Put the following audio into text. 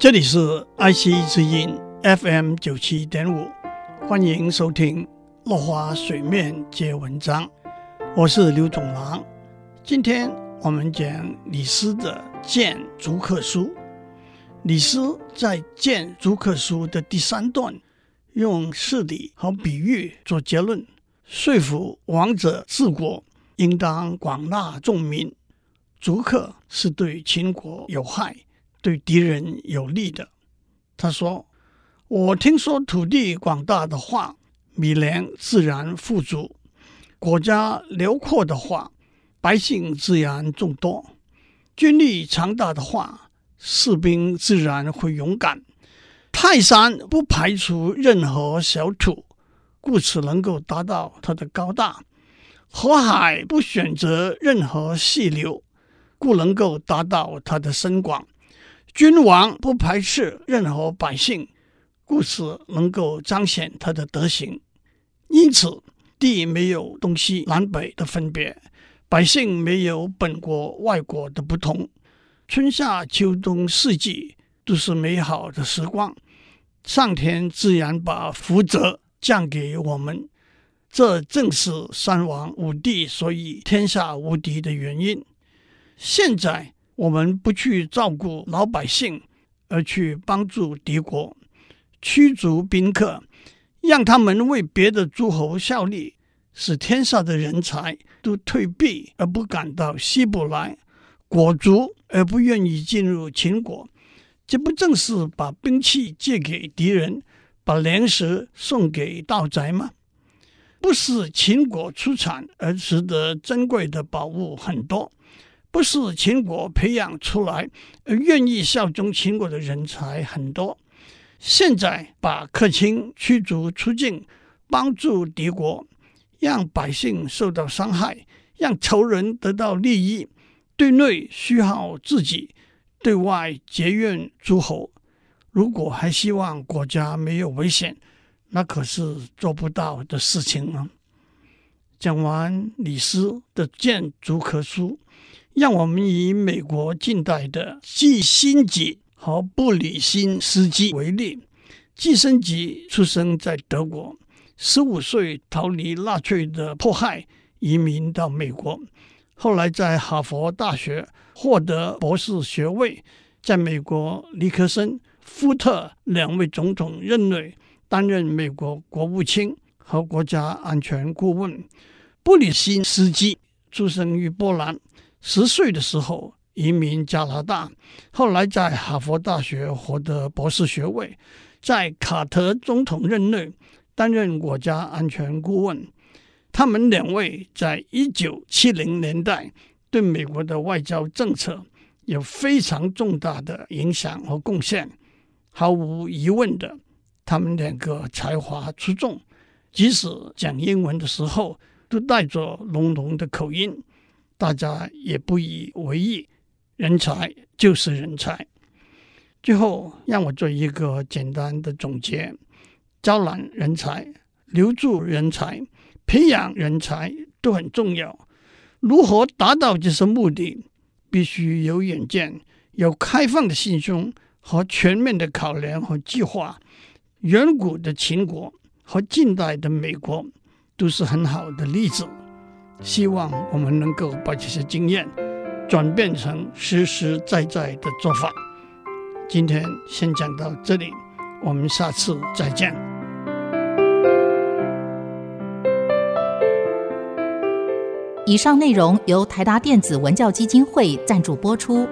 这里是爱惜之音 FM 九七点五，欢迎收听《落花水面皆文章》，我是刘总郎。今天我们讲李斯的《谏逐客书》。李斯在《谏逐客书》的第三段，用事例和比喻做结论，说服王者治国应当广纳众民，逐客是对秦国有害。对敌人有利的，他说：“我听说土地广大的话，米粮自然富足；国家辽阔的话，百姓自然众多；军力强大的话，士兵自然会勇敢。泰山不排除任何小土，故此能够达到它的高大；河海不选择任何细流，故能够达到它的深广。”君王不排斥任何百姓，故此能够彰显他的德行。因此，地没有东西南北的分别，百姓没有本国外国的不同。春夏秋冬四季都是美好的时光，上天自然把福泽降给我们。这正是三王五帝所以天下无敌的原因。现在。我们不去照顾老百姓，而去帮助敌国，驱逐宾客，让他们为别的诸侯效力，使天下的人才都退避而不敢到西部来，裹足而不愿意进入秦国，这不正是把兵器借给敌人，把粮食送给盗贼吗？不是秦国出产而值得珍贵的宝物很多。不是秦国培养出来愿意效忠秦国的人才很多，现在把客卿驱逐出境，帮助敌国，让百姓受到伤害，让仇人得到利益，对内虚耗自己，对外结怨诸侯。如果还希望国家没有危险，那可是做不到的事情啊！讲完李斯的《谏逐客书》。让我们以美国近代的季辛吉和布里辛斯基为例。季辛吉出生在德国，十五岁逃离纳粹的迫害，移民到美国。后来在哈佛大学获得博士学位，在美国尼克森、福特两位总统任内担任美国国务卿和国家安全顾问。布里辛斯基出生于波兰。十岁的时候移民加拿大，后来在哈佛大学获得博士学位，在卡特总统任内担任国家安全顾问。他们两位在一九七零年代对美国的外交政策有非常重大的影响和贡献。毫无疑问的，他们两个才华出众，即使讲英文的时候都带着浓浓的口音。大家也不以为意，人才就是人才。最后，让我做一个简单的总结：招揽人才、留住人才、培养人才都很重要。如何达到这些目的？必须有远见、有开放的心胸和全面的考量和计划。远古的秦国和近代的美国都是很好的例子。希望我们能够把这些经验转变成实实在在的做法。今天先讲到这里，我们下次再见。以上内容由台达电子文教基金会赞助播出。